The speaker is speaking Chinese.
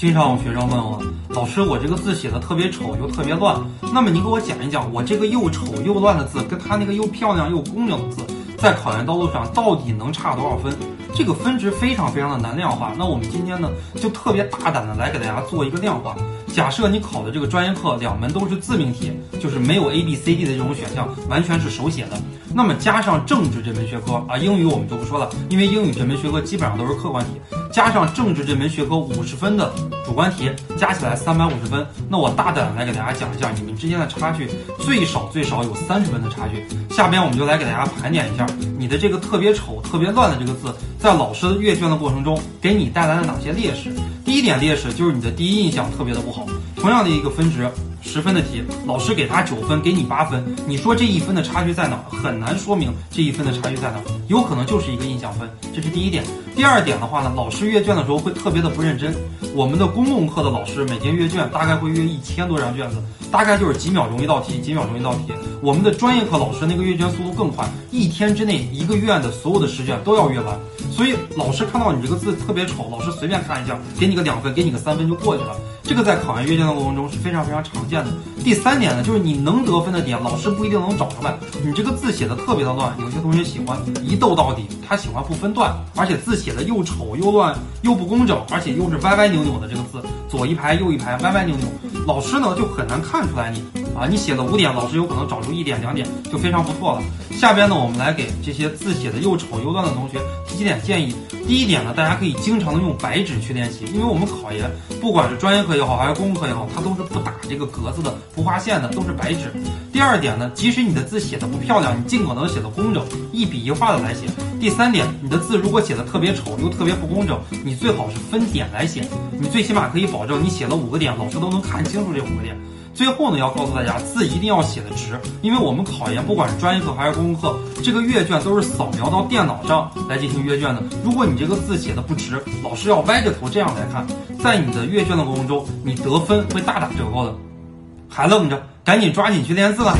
经常有学生问我，老师，我这个字写的特别丑又特别乱，那么你给我讲一讲，我这个又丑又乱的字，跟他那个又漂亮又工整的字，在考研道路上到底能差多少分？这个分值非常非常的难量化。那我们今天呢，就特别大胆的来给大家做一个量化。假设你考的这个专业课两门都是自命题，就是没有 A B C D 的这种选项，完全是手写的。那么加上政治这门学科啊，英语我们就不说了，因为英语这门学科基本上都是客观题。加上政治这门学科五十分的主观题，加起来三百五十分。那我大胆来给大家讲一下，你们之间的差距最少最少有三十分的差距。下边我们就来给大家盘点一下你的这个特别丑、特别乱的这个字，在老师阅卷的过程中给你带来了哪些劣势。第一点劣势就是你的第一印象特别的不好。同样的一个分值。十分的题，老师给他九分，给你八分，你说这一分的差距在哪？很难说明这一分的差距在哪，有可能就是一个印象分，这是第一点。第二点的话呢，老师阅卷的时候会特别的不认真。我们的公共课的老师每天阅卷大概会阅一千多张卷子，大概就是几秒钟一道题，几秒钟一道题。我们的专业课老师那个阅卷速度更快，一天之内一个院的所有的试卷都要阅完。所以老师看到你这个字特别丑，老师随便看一下，给你个两分，给你个三分就过去了。这个在考研阅卷的过程中是非常非常常见的。第三点呢，就是你能得分的点，老师不一定能找出来。你这个字写的特别的乱，有些同学喜欢一逗到底，他喜欢不分段，而且字写的又丑又乱又不工整，而且又是歪歪扭扭的这个字，左一排右一排歪歪扭扭，老师呢就很难看出来你啊，你写了五点，老师有可能找出一点两点就非常不错了。下边呢，我们来给这些字写的又丑又乱的同学提几点建议。第一点呢，大家可以经常的用白纸去练习，因为我们考研不管是专业课也好，还是公共课也好，它都是不打这个格子的、不划线的，都是白纸。第二点呢，即使你的字写的不漂亮，你尽可能写的工整，一笔一画的来写。第三点，你的字如果写的特别丑又特别不工整，你最好是分点来写，你最起码可以保证你写了五个点，老师都能看清楚这五个点。最后呢，要告诉大家，字一定要写的直，因为我们考研不管是专业课还是公共课，这个阅卷都是扫描到电脑上来进行阅卷的。如果你这个字写的不直，老师要歪着头这样来看，在你的阅卷的过程中，你得分会大打折扣的。还愣着，赶紧抓紧去练字了。